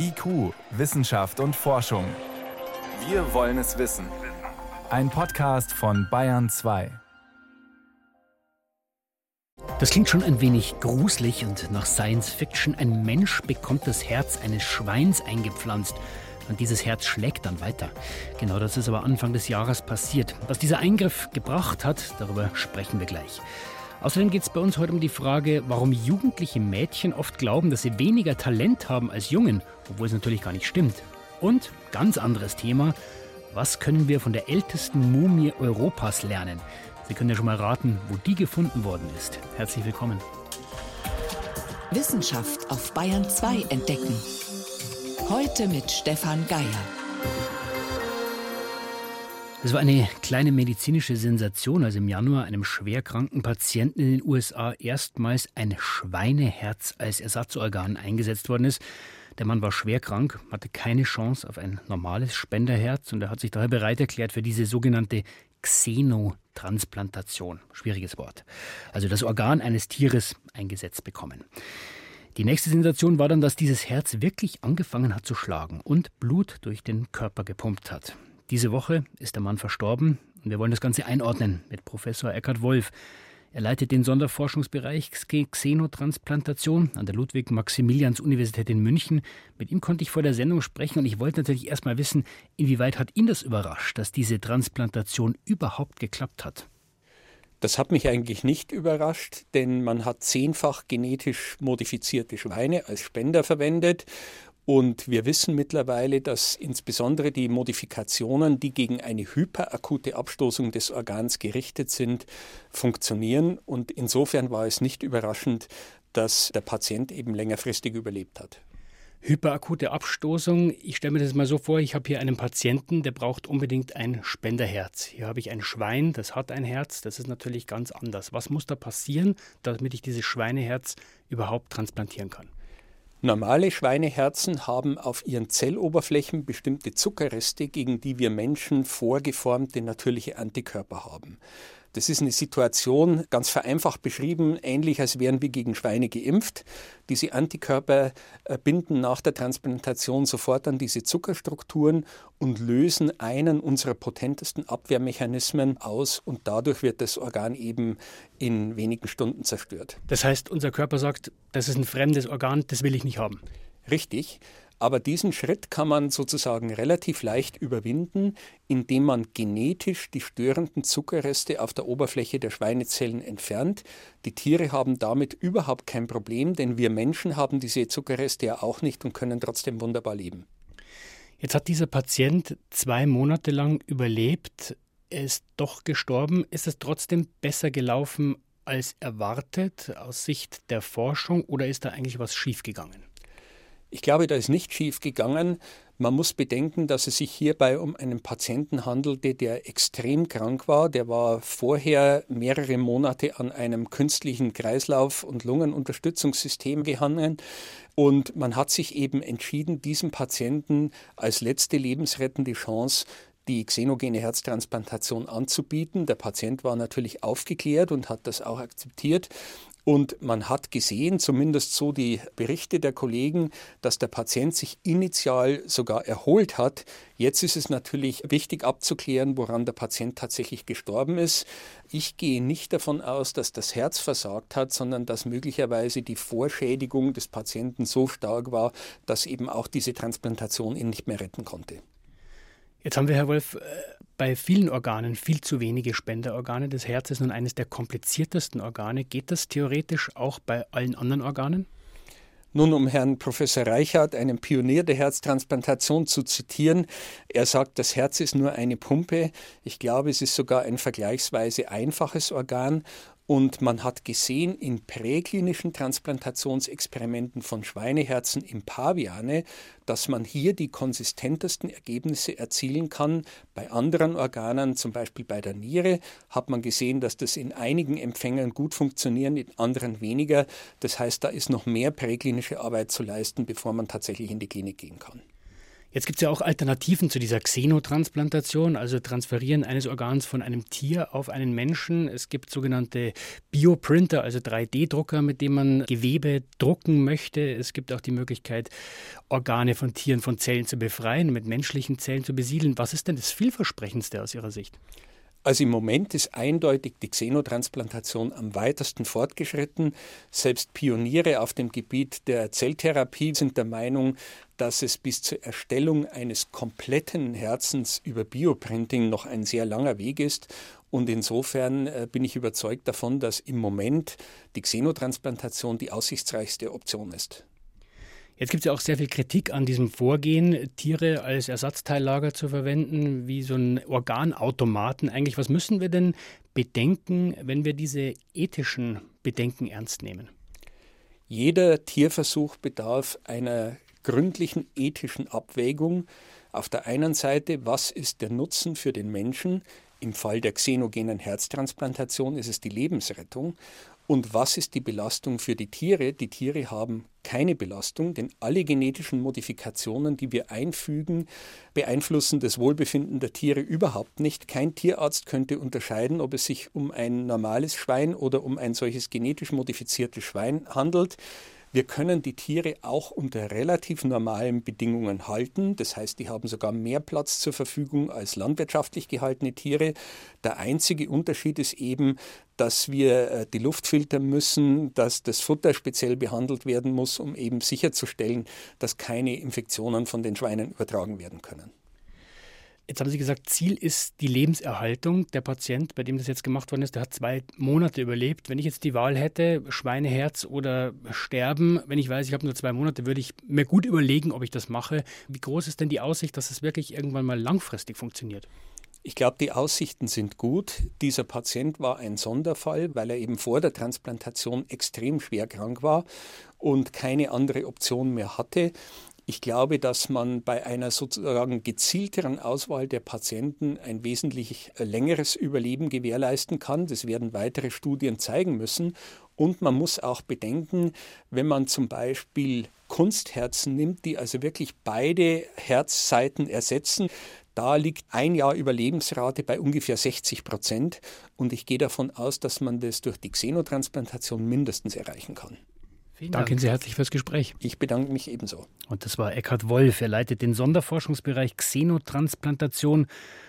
IQ, Wissenschaft und Forschung. Wir wollen es wissen. Ein Podcast von Bayern 2. Das klingt schon ein wenig gruselig und nach Science Fiction. Ein Mensch bekommt das Herz eines Schweins eingepflanzt. Und dieses Herz schlägt dann weiter. Genau das ist aber Anfang des Jahres passiert. Was dieser Eingriff gebracht hat, darüber sprechen wir gleich. Außerdem geht es bei uns heute um die Frage, warum jugendliche Mädchen oft glauben, dass sie weniger Talent haben als Jungen, obwohl es natürlich gar nicht stimmt. Und ganz anderes Thema, was können wir von der ältesten Mumie Europas lernen? Sie können ja schon mal raten, wo die gefunden worden ist. Herzlich willkommen. Wissenschaft auf Bayern 2 entdecken. Heute mit Stefan Geier. Es war eine kleine medizinische Sensation, als im Januar einem schwerkranken Patienten in den USA erstmals ein Schweineherz als Ersatzorgan eingesetzt worden ist. Der Mann war schwer krank, hatte keine Chance auf ein normales Spenderherz und er hat sich daher bereit erklärt für diese sogenannte Xenotransplantation. Schwieriges Wort. Also das Organ eines Tieres eingesetzt bekommen. Die nächste Sensation war dann, dass dieses Herz wirklich angefangen hat zu schlagen und Blut durch den Körper gepumpt hat. Diese Woche ist der Mann verstorben und wir wollen das Ganze einordnen mit Professor Eckhard Wolf. Er leitet den Sonderforschungsbereich Xenotransplantation an der Ludwig-Maximilians-Universität in München. Mit ihm konnte ich vor der Sendung sprechen und ich wollte natürlich erst mal wissen, inwieweit hat ihn das überrascht, dass diese Transplantation überhaupt geklappt hat? Das hat mich eigentlich nicht überrascht, denn man hat zehnfach genetisch modifizierte Schweine als Spender verwendet und wir wissen mittlerweile, dass insbesondere die Modifikationen, die gegen eine hyperakute Abstoßung des Organs gerichtet sind, funktionieren. Und insofern war es nicht überraschend, dass der Patient eben längerfristig überlebt hat. Hyperakute Abstoßung. Ich stelle mir das mal so vor, ich habe hier einen Patienten, der braucht unbedingt ein Spenderherz. Hier habe ich ein Schwein, das hat ein Herz, das ist natürlich ganz anders. Was muss da passieren, damit ich dieses Schweineherz überhaupt transplantieren kann? Normale Schweineherzen haben auf ihren Zelloberflächen bestimmte Zuckerreste, gegen die wir Menschen vorgeformte natürliche Antikörper haben. Das ist eine Situation, ganz vereinfacht beschrieben, ähnlich als wären wir gegen Schweine geimpft. Diese Antikörper äh, binden nach der Transplantation sofort an diese Zuckerstrukturen und lösen einen unserer potentesten Abwehrmechanismen aus und dadurch wird das Organ eben in wenigen Stunden zerstört. Das heißt, unser Körper sagt, das ist ein fremdes Organ, das will ich nicht haben. Richtig. Aber diesen Schritt kann man sozusagen relativ leicht überwinden, indem man genetisch die störenden Zuckerreste auf der Oberfläche der Schweinezellen entfernt. Die Tiere haben damit überhaupt kein Problem, denn wir Menschen haben diese Zuckerreste ja auch nicht und können trotzdem wunderbar leben. Jetzt hat dieser Patient zwei Monate lang überlebt. Er ist doch gestorben. Ist es trotzdem besser gelaufen als erwartet aus Sicht der Forschung oder ist da eigentlich was schiefgegangen? Ich glaube, da ist nicht schief gegangen. Man muss bedenken, dass es sich hierbei um einen Patienten handelte, der extrem krank war. Der war vorher mehrere Monate an einem künstlichen Kreislauf- und Lungenunterstützungssystem gehangen. Und man hat sich eben entschieden, diesem Patienten als letzte lebensrettende Chance die xenogene Herztransplantation anzubieten. Der Patient war natürlich aufgeklärt und hat das auch akzeptiert. Und man hat gesehen, zumindest so die Berichte der Kollegen, dass der Patient sich initial sogar erholt hat. Jetzt ist es natürlich wichtig abzuklären, woran der Patient tatsächlich gestorben ist. Ich gehe nicht davon aus, dass das Herz versagt hat, sondern dass möglicherweise die Vorschädigung des Patienten so stark war, dass eben auch diese Transplantation ihn nicht mehr retten konnte. Jetzt haben wir, Herr Wolf, äh, bei vielen Organen viel zu wenige Spenderorgane. Das Herz ist nun eines der kompliziertesten Organe. Geht das theoretisch auch bei allen anderen Organen? Nun, um Herrn Professor Reichert, einen Pionier der Herztransplantation, zu zitieren, er sagt, das Herz ist nur eine Pumpe. Ich glaube, es ist sogar ein vergleichsweise einfaches Organ und man hat gesehen in präklinischen Transplantationsexperimenten von Schweineherzen im Paviane, dass man hier die konsistentesten Ergebnisse erzielen kann. Bei anderen Organen, zum Beispiel bei der Niere, hat man gesehen, dass das in einigen Empfängern gut funktioniert, in anderen weniger. Das heißt, da ist noch mehr präklinische Arbeit zu leisten, bevor man tatsächlich in die Klinik gehen kann. Jetzt gibt es ja auch Alternativen zu dieser Xenotransplantation, also Transferieren eines Organs von einem Tier auf einen Menschen. Es gibt sogenannte Bioprinter, also 3D-Drucker, mit denen man Gewebe drucken möchte. Es gibt auch die Möglichkeit, Organe von Tieren von Zellen zu befreien, mit menschlichen Zellen zu besiedeln. Was ist denn das vielversprechendste aus Ihrer Sicht? Also im Moment ist eindeutig die Xenotransplantation am weitesten fortgeschritten. Selbst Pioniere auf dem Gebiet der Zelltherapie sind der Meinung, dass es bis zur Erstellung eines kompletten Herzens über Bioprinting noch ein sehr langer Weg ist. Und insofern äh, bin ich überzeugt davon, dass im Moment die Xenotransplantation die aussichtsreichste Option ist. Jetzt gibt es ja auch sehr viel Kritik an diesem Vorgehen, Tiere als Ersatzteillager zu verwenden, wie so ein Organautomaten. Eigentlich, was müssen wir denn bedenken, wenn wir diese ethischen Bedenken ernst nehmen? Jeder Tierversuch bedarf einer gründlichen ethischen Abwägung. Auf der einen Seite, was ist der Nutzen für den Menschen? Im Fall der xenogenen Herztransplantation ist es die Lebensrettung. Und was ist die Belastung für die Tiere? Die Tiere haben keine Belastung, denn alle genetischen Modifikationen, die wir einfügen, beeinflussen das Wohlbefinden der Tiere überhaupt nicht. Kein Tierarzt könnte unterscheiden, ob es sich um ein normales Schwein oder um ein solches genetisch modifiziertes Schwein handelt. Wir können die Tiere auch unter relativ normalen Bedingungen halten. Das heißt, die haben sogar mehr Platz zur Verfügung als landwirtschaftlich gehaltene Tiere. Der einzige Unterschied ist eben, dass wir äh, die Luft filtern müssen, dass das Futter speziell behandelt werden muss, um eben sicherzustellen, dass keine Infektionen von den Schweinen übertragen werden können. Jetzt haben Sie gesagt, Ziel ist die Lebenserhaltung. Der Patient, bei dem das jetzt gemacht worden ist, der hat zwei Monate überlebt. Wenn ich jetzt die Wahl hätte, Schweineherz oder sterben, wenn ich weiß, ich habe nur zwei Monate, würde ich mir gut überlegen, ob ich das mache. Wie groß ist denn die Aussicht, dass es wirklich irgendwann mal langfristig funktioniert? Ich glaube, die Aussichten sind gut. Dieser Patient war ein Sonderfall, weil er eben vor der Transplantation extrem schwer krank war und keine andere Option mehr hatte. Ich glaube, dass man bei einer sozusagen gezielteren Auswahl der Patienten ein wesentlich äh, längeres Überleben gewährleisten kann. Das werden weitere Studien zeigen müssen. Und man muss auch bedenken, wenn man zum Beispiel Kunstherzen nimmt, die also wirklich beide Herzseiten ersetzen, da liegt ein Jahr Überlebensrate bei ungefähr 60 Prozent. Und ich gehe davon aus, dass man das durch die Xenotransplantation mindestens erreichen kann. Vielen Dank. Danke sehr herzlich fürs Gespräch. Ich bedanke mich ebenso. Und das war Eckhard Wolf. Er leitet den Sonderforschungsbereich Xenotransplantation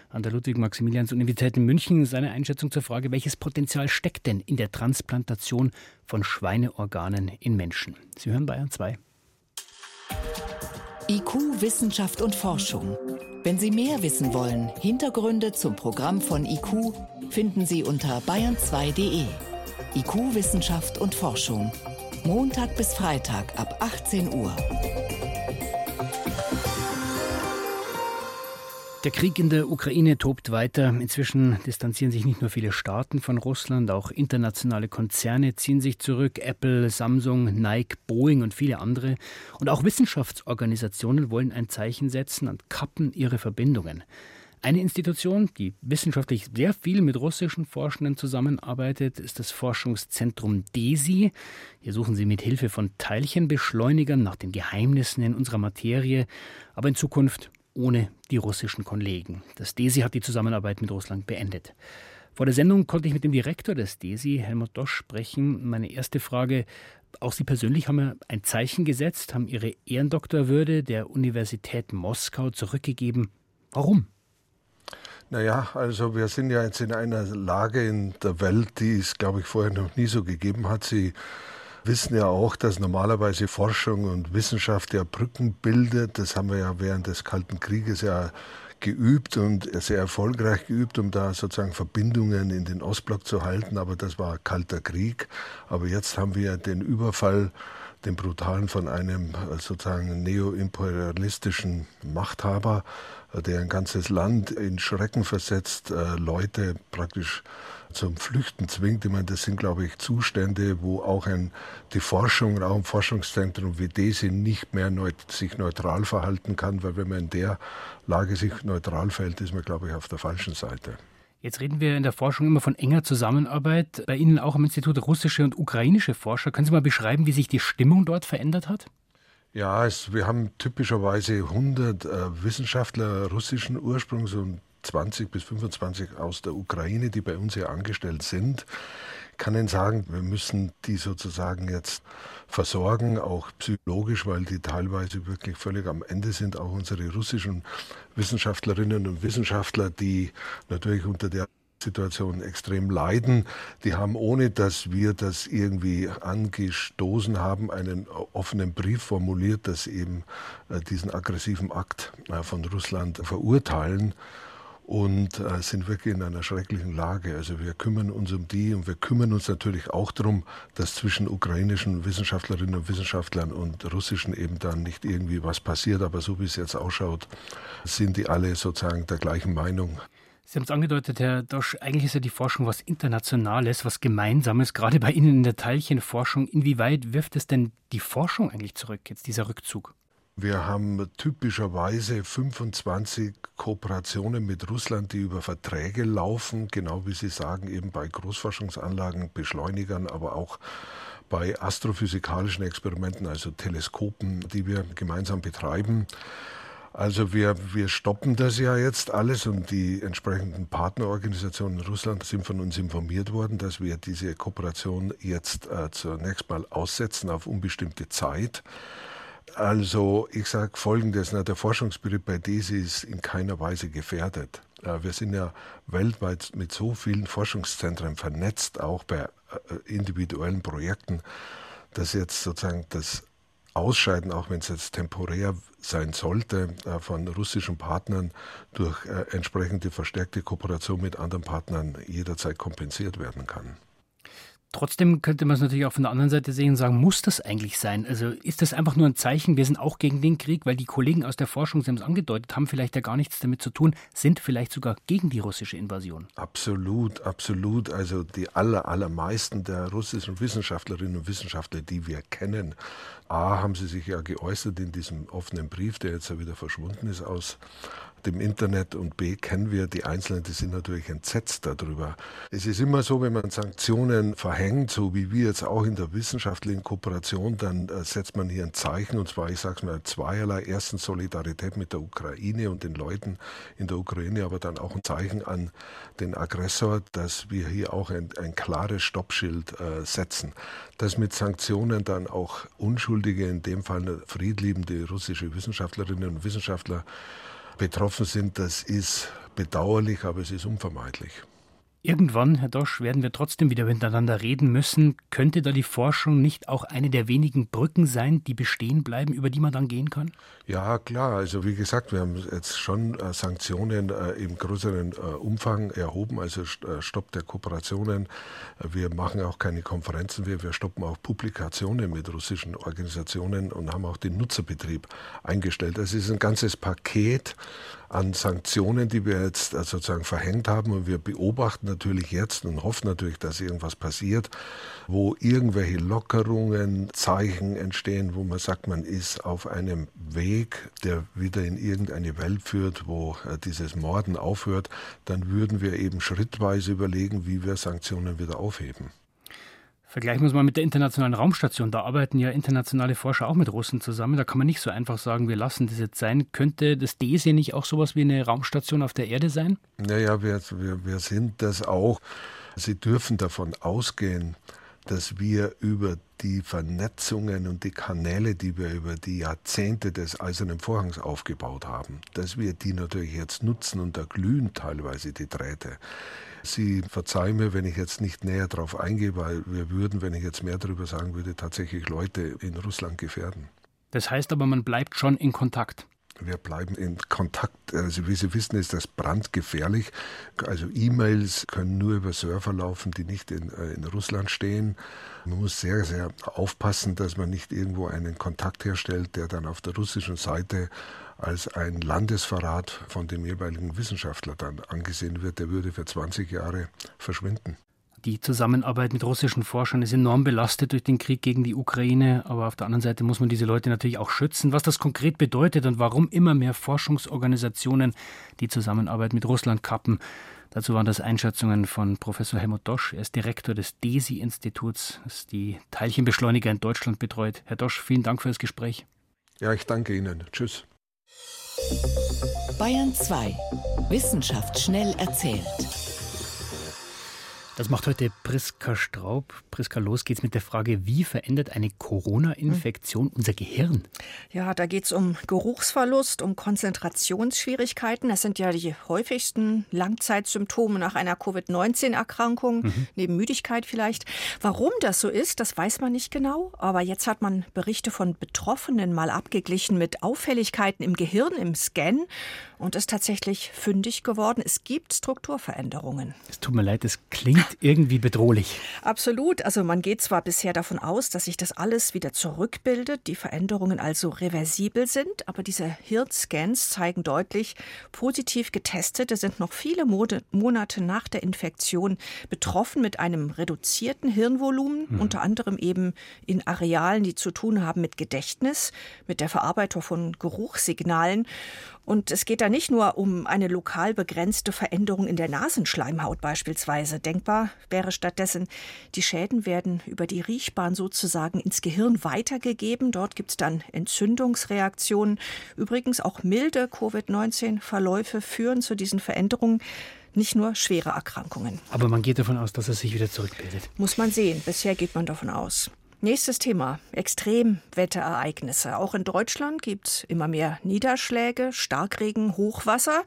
an der Ludwig-Maximilians-Universität in München. Seine Einschätzung zur Frage, welches Potenzial steckt denn in der Transplantation von Schweineorganen in Menschen? Sie hören Bayern 2. IQ, Wissenschaft und Forschung. Wenn Sie mehr wissen wollen, Hintergründe zum Programm von IQ finden Sie unter bayern2.de. IQ, Wissenschaft und Forschung. Montag bis Freitag ab 18 Uhr. Der Krieg in der Ukraine tobt weiter. Inzwischen distanzieren sich nicht nur viele Staaten von Russland, auch internationale Konzerne ziehen sich zurück. Apple, Samsung, Nike, Boeing und viele andere. Und auch Wissenschaftsorganisationen wollen ein Zeichen setzen und kappen ihre Verbindungen. Eine Institution, die wissenschaftlich sehr viel mit russischen Forschenden zusammenarbeitet, ist das Forschungszentrum DESI. Hier suchen sie mit Hilfe von Teilchenbeschleunigern nach den Geheimnissen in unserer Materie, aber in Zukunft ohne die russischen Kollegen. Das DESI hat die Zusammenarbeit mit Russland beendet. Vor der Sendung konnte ich mit dem Direktor des DESI, Helmut Dosch, sprechen. Meine erste Frage, auch Sie persönlich haben ja ein Zeichen gesetzt, haben Ihre Ehrendoktorwürde der Universität Moskau zurückgegeben. Warum? Naja, also wir sind ja jetzt in einer Lage in der Welt, die es, glaube ich, vorher noch nie so gegeben hat. Sie wissen ja auch, dass normalerweise Forschung und Wissenschaft ja Brücken bildet. Das haben wir ja während des Kalten Krieges ja geübt und sehr erfolgreich geübt, um da sozusagen Verbindungen in den Ostblock zu halten. Aber das war kalter Krieg. Aber jetzt haben wir den Überfall den brutalen von einem sozusagen neoimperialistischen Machthaber der ein ganzes Land in Schrecken versetzt, äh, Leute praktisch zum Flüchten zwingt. Ich meine, das sind, glaube ich, Zustände, wo auch ein, die Forschung, auch ein Forschungszentrum wie DESI nicht mehr neut, sich neutral verhalten kann, weil wenn man in der Lage sich neutral verhält, ist man, glaube ich, auf der falschen Seite. Jetzt reden wir in der Forschung immer von enger Zusammenarbeit. Bei Ihnen auch am Institut russische und ukrainische Forscher. Können Sie mal beschreiben, wie sich die Stimmung dort verändert hat? Ja, es, wir haben typischerweise 100 äh, Wissenschaftler russischen Ursprungs und 20 bis 25 aus der Ukraine, die bei uns hier angestellt sind. Ich kann Ihnen sagen, wir müssen die sozusagen jetzt versorgen, auch psychologisch, weil die teilweise wirklich völlig am Ende sind. Auch unsere russischen Wissenschaftlerinnen und Wissenschaftler, die natürlich unter der Situation extrem leiden. Die haben, ohne dass wir das irgendwie angestoßen haben, einen offenen Brief formuliert, dass eben äh, diesen aggressiven Akt äh, von Russland verurteilen und äh, sind wirklich in einer schrecklichen Lage. Also wir kümmern uns um die und wir kümmern uns natürlich auch darum, dass zwischen ukrainischen Wissenschaftlerinnen und Wissenschaftlern und russischen eben dann nicht irgendwie was passiert. Aber so wie es jetzt ausschaut, sind die alle sozusagen der gleichen Meinung. Sie haben es angedeutet, Herr Dosch, eigentlich ist ja die Forschung was Internationales, was Gemeinsames, gerade bei Ihnen in der Teilchenforschung. Inwieweit wirft es denn die Forschung eigentlich zurück, jetzt dieser Rückzug? Wir haben typischerweise 25 Kooperationen mit Russland, die über Verträge laufen, genau wie Sie sagen, eben bei Großforschungsanlagen, Beschleunigern, aber auch bei astrophysikalischen Experimenten, also Teleskopen, die wir gemeinsam betreiben. Also wir, wir stoppen das ja jetzt alles und die entsprechenden Partnerorganisationen in Russland sind von uns informiert worden, dass wir diese Kooperation jetzt äh, zunächst mal aussetzen auf unbestimmte Zeit. Also ich sage Folgendes, na, der Forschungsbetrieb bei DESI ist in keiner Weise gefährdet. Äh, wir sind ja weltweit mit so vielen Forschungszentren vernetzt, auch bei äh, individuellen Projekten, dass jetzt sozusagen das Ausscheiden, auch wenn es jetzt temporär sein sollte, äh, von russischen Partnern durch entsprechende verstärkte Kooperation mit anderen Partnern jederzeit kompensiert werden kann. Trotzdem könnte man es natürlich auch von der anderen Seite sehen und sagen, muss das eigentlich sein? Also ist das einfach nur ein Zeichen, wir sind auch gegen den Krieg, weil die Kollegen aus der Forschung, Sie haben es angedeutet, haben vielleicht ja gar nichts damit zu tun, sind vielleicht sogar gegen die russische Invasion. Absolut, absolut. Also die aller, allermeisten der russischen Wissenschaftlerinnen und Wissenschaftler, die wir kennen, A, haben sie sich ja geäußert in diesem offenen Brief, der jetzt ja wieder verschwunden ist aus dem Internet und B kennen wir die Einzelnen, die sind natürlich entsetzt darüber. Es ist immer so, wenn man Sanktionen verhängt, so wie wir jetzt auch in der wissenschaftlichen Kooperation, dann äh, setzt man hier ein Zeichen und zwar, ich sage es mal, zweierlei. Erstens Solidarität mit der Ukraine und den Leuten in der Ukraine, aber dann auch ein Zeichen an den Aggressor, dass wir hier auch ein, ein klares Stoppschild äh, setzen. Dass mit Sanktionen dann auch Unschuldige, in dem Fall friedliebende russische Wissenschaftlerinnen und Wissenschaftler, betroffen sind, das ist bedauerlich, aber es ist unvermeidlich. Irgendwann, Herr Dosch, werden wir trotzdem wieder miteinander reden müssen. Könnte da die Forschung nicht auch eine der wenigen Brücken sein, die bestehen bleiben, über die man dann gehen kann? Ja, klar. Also wie gesagt, wir haben jetzt schon äh, Sanktionen äh, im größeren äh, Umfang erhoben, also Stopp der Kooperationen. Wir machen auch keine Konferenzen mehr. Wir stoppen auch Publikationen mit russischen Organisationen und haben auch den Nutzerbetrieb eingestellt. Das ist ein ganzes Paket an Sanktionen, die wir jetzt äh, sozusagen verhängt haben. Und wir beobachten natürlich jetzt und hoffen natürlich, dass irgendwas passiert, wo irgendwelche Lockerungen, Zeichen entstehen, wo man sagt, man ist auf einem Weg, der wieder in irgendeine Welt führt, wo äh, dieses Morden aufhört. Dann würden wir eben schrittweise überlegen, wie wir Sanktionen wieder aufheben. Vergleichen wir es mal mit der Internationalen Raumstation. Da arbeiten ja internationale Forscher auch mit Russen zusammen. Da kann man nicht so einfach sagen, wir lassen das jetzt sein. Könnte das DESE nicht auch sowas wie eine Raumstation auf der Erde sein? Naja, wir, wir, wir sind das auch. Sie dürfen davon ausgehen, dass wir über die Vernetzungen und die Kanäle, die wir über die Jahrzehnte des Eisernen Vorhangs aufgebaut haben, dass wir die natürlich jetzt nutzen und da glühen teilweise die Drähte. Sie verzeihen mir, wenn ich jetzt nicht näher darauf eingehe, weil wir würden, wenn ich jetzt mehr darüber sagen würde, tatsächlich Leute in Russland gefährden. Das heißt aber, man bleibt schon in Kontakt. Wir bleiben in Kontakt. Also wie Sie wissen, ist das brandgefährlich. Also E-Mails können nur über Server laufen, die nicht in, äh, in Russland stehen. Man muss sehr, sehr aufpassen, dass man nicht irgendwo einen Kontakt herstellt, der dann auf der russischen Seite als ein Landesverrat von dem jeweiligen Wissenschaftler dann angesehen wird. Der würde für 20 Jahre verschwinden. Die Zusammenarbeit mit russischen Forschern ist enorm belastet durch den Krieg gegen die Ukraine, aber auf der anderen Seite muss man diese Leute natürlich auch schützen. Was das konkret bedeutet und warum immer mehr Forschungsorganisationen die Zusammenarbeit mit Russland kappen, dazu waren das Einschätzungen von Professor Helmut Dosch. Er ist Direktor des DESI-Instituts, das die Teilchenbeschleuniger in Deutschland betreut. Herr Dosch, vielen Dank für das Gespräch. Ja, ich danke Ihnen. Tschüss. Bayern 2. Wissenschaft schnell erzählt. Das macht heute Priska Straub. Priska, los geht's mit der Frage, wie verändert eine Corona-Infektion unser Gehirn? Ja, da geht's um Geruchsverlust, um Konzentrationsschwierigkeiten. Das sind ja die häufigsten Langzeitsymptome nach einer Covid-19-Erkrankung, mhm. neben Müdigkeit vielleicht. Warum das so ist, das weiß man nicht genau. Aber jetzt hat man Berichte von Betroffenen mal abgeglichen mit Auffälligkeiten im Gehirn, im Scan und ist tatsächlich fündig geworden. Es gibt Strukturveränderungen. Es tut mir leid, es klingt irgendwie bedrohlich. Absolut. Also man geht zwar bisher davon aus, dass sich das alles wieder zurückbildet, die Veränderungen also reversibel sind, aber diese Hirnscans zeigen deutlich, positiv getestete sind noch viele Monate nach der Infektion betroffen mit einem reduzierten Hirnvolumen, mhm. unter anderem eben in Arealen, die zu tun haben mit Gedächtnis, mit der Verarbeitung von Geruchssignalen. Und es geht da nicht nur um eine lokal begrenzte Veränderung in der Nasenschleimhaut beispielsweise. Denkbar wäre stattdessen, die Schäden werden über die Riechbahn sozusagen ins Gehirn weitergegeben. Dort gibt es dann Entzündungsreaktionen. Übrigens auch milde Covid-19-Verläufe führen zu diesen Veränderungen nicht nur schwere Erkrankungen. Aber man geht davon aus, dass es sich wieder zurückbildet. Muss man sehen. Bisher geht man davon aus. Nächstes Thema. Extremwetterereignisse. Auch in Deutschland gibt es immer mehr Niederschläge, Starkregen, Hochwasser.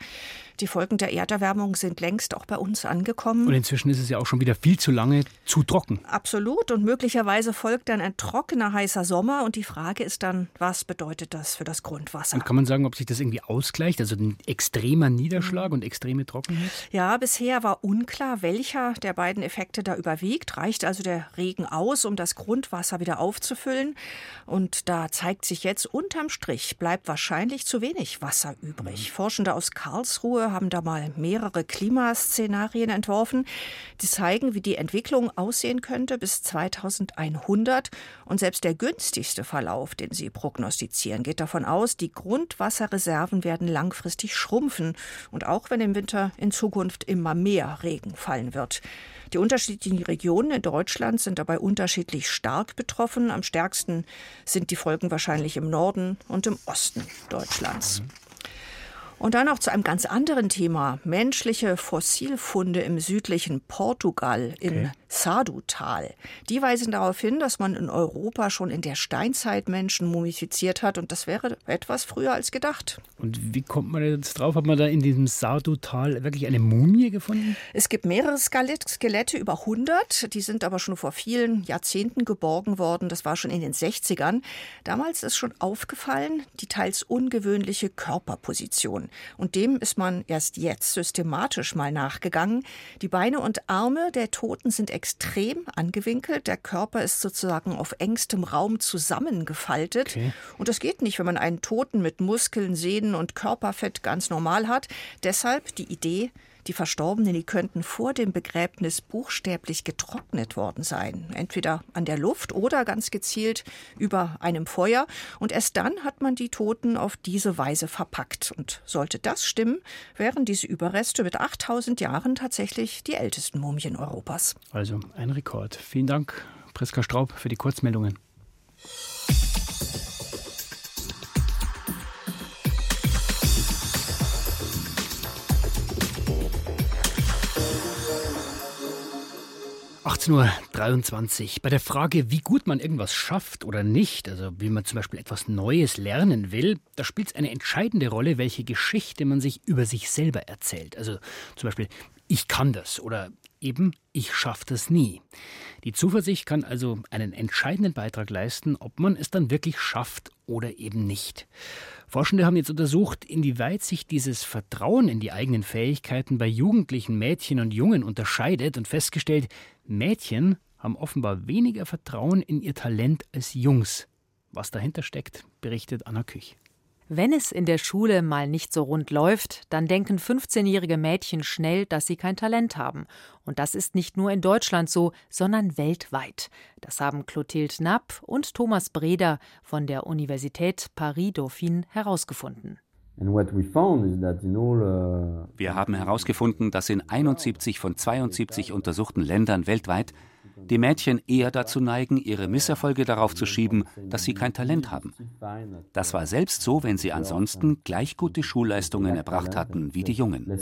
Die Folgen der Erderwärmung sind längst auch bei uns angekommen. Und inzwischen ist es ja auch schon wieder viel zu lange zu trocken. Absolut. Und möglicherweise folgt dann ein trockener, heißer Sommer. Und die Frage ist dann, was bedeutet das für das Grundwasser? Und kann man sagen, ob sich das irgendwie ausgleicht? Also ein extremer Niederschlag mhm. und extreme Trockenheit? Ja, bisher war unklar, welcher der beiden Effekte da überwiegt. Reicht also der Regen aus, um das Grundwasser wieder aufzufüllen? Und da zeigt sich jetzt, unterm Strich bleibt wahrscheinlich zu wenig Wasser übrig. Mhm. Forschende aus Karlsruhe haben da mal mehrere Klimaszenarien entworfen, die zeigen, wie die Entwicklung aussehen könnte bis 2100. Und selbst der günstigste Verlauf, den sie prognostizieren, geht davon aus, die Grundwasserreserven werden langfristig schrumpfen. Und auch wenn im Winter in Zukunft immer mehr Regen fallen wird. Die unterschiedlichen Regionen in Deutschland sind dabei unterschiedlich stark betroffen. Am stärksten sind die Folgen wahrscheinlich im Norden und im Osten Deutschlands. Und dann noch zu einem ganz anderen Thema. Menschliche Fossilfunde im südlichen Portugal in okay. Sardutal. Die weisen darauf hin, dass man in Europa schon in der Steinzeit Menschen mumifiziert hat und das wäre etwas früher als gedacht. Und wie kommt man jetzt drauf? Hat man da in diesem Sardutal wirklich eine Mumie gefunden? Es gibt mehrere Skelette, über 100. Die sind aber schon vor vielen Jahrzehnten geborgen worden. Das war schon in den 60ern. Damals ist schon aufgefallen, die teils ungewöhnliche Körperposition. Und dem ist man erst jetzt systematisch mal nachgegangen. Die Beine und Arme der Toten sind extrem angewinkelt. Der Körper ist sozusagen auf engstem Raum zusammengefaltet. Okay. Und das geht nicht, wenn man einen Toten mit Muskeln, Sehnen und Körperfett ganz normal hat. Deshalb die Idee, die Verstorbenen, die könnten vor dem Begräbnis buchstäblich getrocknet worden sein. Entweder an der Luft oder ganz gezielt über einem Feuer. Und erst dann hat man die Toten auf diese Weise verpackt. Und sollte das stimmen, wären diese Überreste mit 8000 Jahren tatsächlich die ältesten Mumien Europas. Also ein Rekord. Vielen Dank, Priska Straub, für die Kurzmeldungen. 18.23 Uhr. Bei der Frage, wie gut man irgendwas schafft oder nicht, also wie man zum Beispiel etwas Neues lernen will, da spielt es eine entscheidende Rolle, welche Geschichte man sich über sich selber erzählt. Also zum Beispiel, ich kann das oder eben, ich schaffe das nie. Die Zuversicht kann also einen entscheidenden Beitrag leisten, ob man es dann wirklich schafft oder eben nicht. Forschende haben jetzt untersucht, inwieweit sich dieses Vertrauen in die eigenen Fähigkeiten bei jugendlichen Mädchen und Jungen unterscheidet und festgestellt, Mädchen haben offenbar weniger Vertrauen in ihr Talent als Jungs. Was dahinter steckt, berichtet Anna Küch. Wenn es in der Schule mal nicht so rund läuft, dann denken 15-jährige Mädchen schnell, dass sie kein Talent haben. Und das ist nicht nur in Deutschland so, sondern weltweit. Das haben Clotilde Knapp und Thomas Breder von der Universität Paris-Dauphine herausgefunden. Uh, Wir haben herausgefunden, dass in 71 von 72 untersuchten Ländern weltweit die Mädchen eher dazu neigen, ihre Misserfolge darauf zu schieben, dass sie kein Talent haben. Das war selbst so, wenn sie ansonsten gleich gute Schulleistungen erbracht hatten wie die Jungen.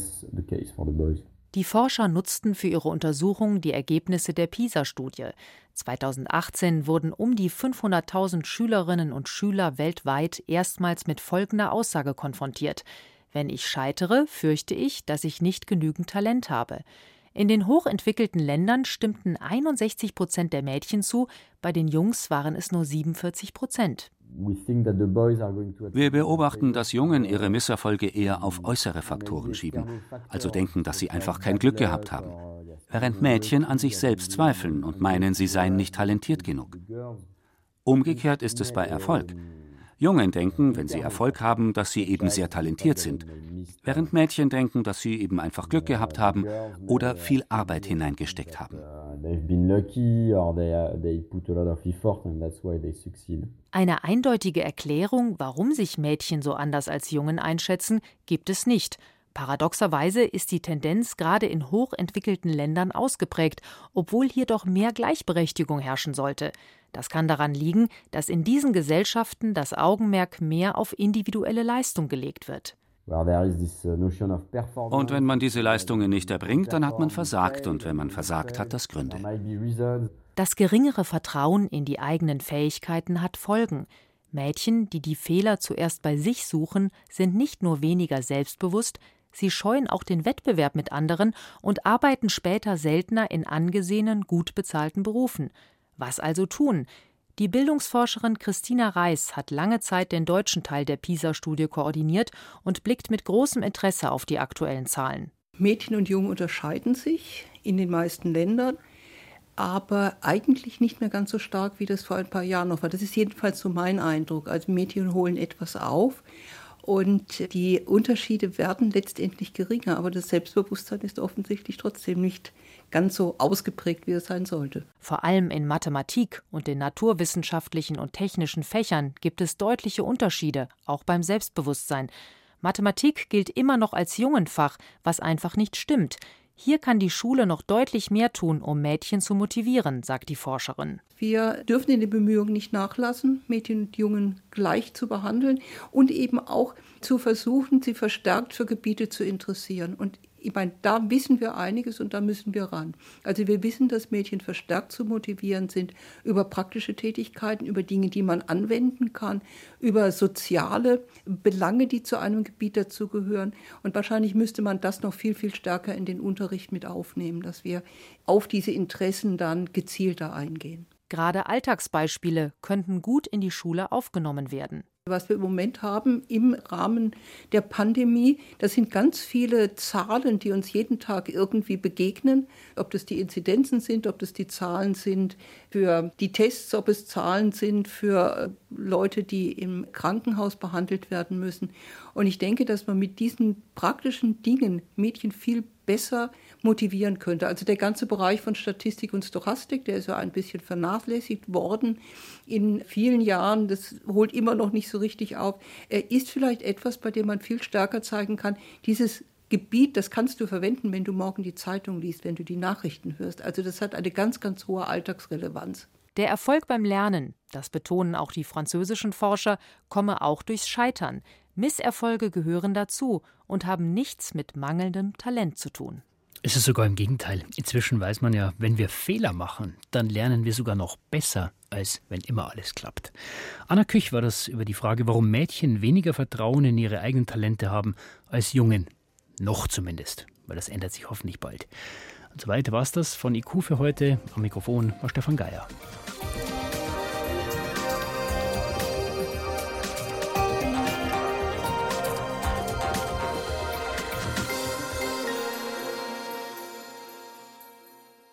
Die Forscher nutzten für ihre Untersuchung die Ergebnisse der PISA-Studie. 2018 wurden um die 500.000 Schülerinnen und Schüler weltweit erstmals mit folgender Aussage konfrontiert. Wenn ich scheitere, fürchte ich, dass ich nicht genügend Talent habe. In den hochentwickelten Ländern stimmten 61 Prozent der Mädchen zu, bei den Jungs waren es nur 47 Prozent. Wir beobachten, dass Jungen ihre Misserfolge eher auf äußere Faktoren schieben, also denken, dass sie einfach kein Glück gehabt haben, während Mädchen an sich selbst zweifeln und meinen, sie seien nicht talentiert genug. Umgekehrt ist es bei Erfolg. Jungen denken, wenn sie Erfolg haben, dass sie eben sehr talentiert sind, während Mädchen denken, dass sie eben einfach Glück gehabt haben oder viel Arbeit hineingesteckt haben. Eine eindeutige Erklärung, warum sich Mädchen so anders als Jungen einschätzen, gibt es nicht. Paradoxerweise ist die Tendenz gerade in hochentwickelten Ländern ausgeprägt, obwohl hier doch mehr Gleichberechtigung herrschen sollte. Das kann daran liegen, dass in diesen Gesellschaften das Augenmerk mehr auf individuelle Leistung gelegt wird. Uh, und wenn man diese Leistungen nicht erbringt, dann hat man versagt. Und wenn man versagt hat, das Gründe. Das geringere Vertrauen in die eigenen Fähigkeiten hat Folgen. Mädchen, die die Fehler zuerst bei sich suchen, sind nicht nur weniger selbstbewusst, sie scheuen auch den Wettbewerb mit anderen und arbeiten später seltener in angesehenen, gut bezahlten Berufen. Was also tun? Die Bildungsforscherin Christina Reis hat lange Zeit den deutschen Teil der PISA-Studie koordiniert und blickt mit großem Interesse auf die aktuellen Zahlen. Mädchen und Jungen unterscheiden sich in den meisten Ländern, aber eigentlich nicht mehr ganz so stark, wie das vor ein paar Jahren noch war. Das ist jedenfalls so mein Eindruck. Also Mädchen holen etwas auf und die Unterschiede werden letztendlich geringer, aber das Selbstbewusstsein ist offensichtlich trotzdem nicht ganz so ausgeprägt, wie es sein sollte. Vor allem in Mathematik und den naturwissenschaftlichen und technischen Fächern gibt es deutliche Unterschiede, auch beim Selbstbewusstsein. Mathematik gilt immer noch als Jungenfach, was einfach nicht stimmt. Hier kann die Schule noch deutlich mehr tun, um Mädchen zu motivieren, sagt die Forscherin. Wir dürfen in den Bemühungen nicht nachlassen, Mädchen und Jungen gleich zu behandeln und eben auch zu versuchen, sie verstärkt für Gebiete zu interessieren. Und ich meine, da wissen wir einiges und da müssen wir ran. Also wir wissen, dass Mädchen verstärkt zu motivieren sind über praktische Tätigkeiten, über Dinge, die man anwenden kann, über soziale Belange, die zu einem Gebiet dazugehören. Und wahrscheinlich müsste man das noch viel, viel stärker in den Unterricht mit aufnehmen, dass wir auf diese Interessen dann gezielter eingehen. Gerade Alltagsbeispiele könnten gut in die Schule aufgenommen werden. Was wir im Moment haben im Rahmen der Pandemie, das sind ganz viele Zahlen, die uns jeden Tag irgendwie begegnen. Ob das die Inzidenzen sind, ob das die Zahlen sind für die Tests, ob es Zahlen sind für Leute, die im Krankenhaus behandelt werden müssen. Und ich denke, dass man mit diesen praktischen Dingen Mädchen viel besser motivieren könnte. Also der ganze Bereich von Statistik und Stochastik, der ist ja ein bisschen vernachlässigt worden in vielen Jahren, das holt immer noch nicht so richtig auf, er ist vielleicht etwas, bei dem man viel stärker zeigen kann, dieses Gebiet, das kannst du verwenden, wenn du morgen die Zeitung liest, wenn du die Nachrichten hörst. Also das hat eine ganz, ganz hohe Alltagsrelevanz. Der Erfolg beim Lernen, das betonen auch die französischen Forscher, komme auch durchs Scheitern. Misserfolge gehören dazu und haben nichts mit mangelndem Talent zu tun. Es ist sogar im Gegenteil. Inzwischen weiß man ja, wenn wir Fehler machen, dann lernen wir sogar noch besser, als wenn immer alles klappt. Anna Küch war das über die Frage, warum Mädchen weniger Vertrauen in ihre eigenen Talente haben als Jungen. Noch zumindest, weil das ändert sich hoffentlich bald. Und so weiter war es das von IQ für heute. Am Mikrofon war Stefan Geier.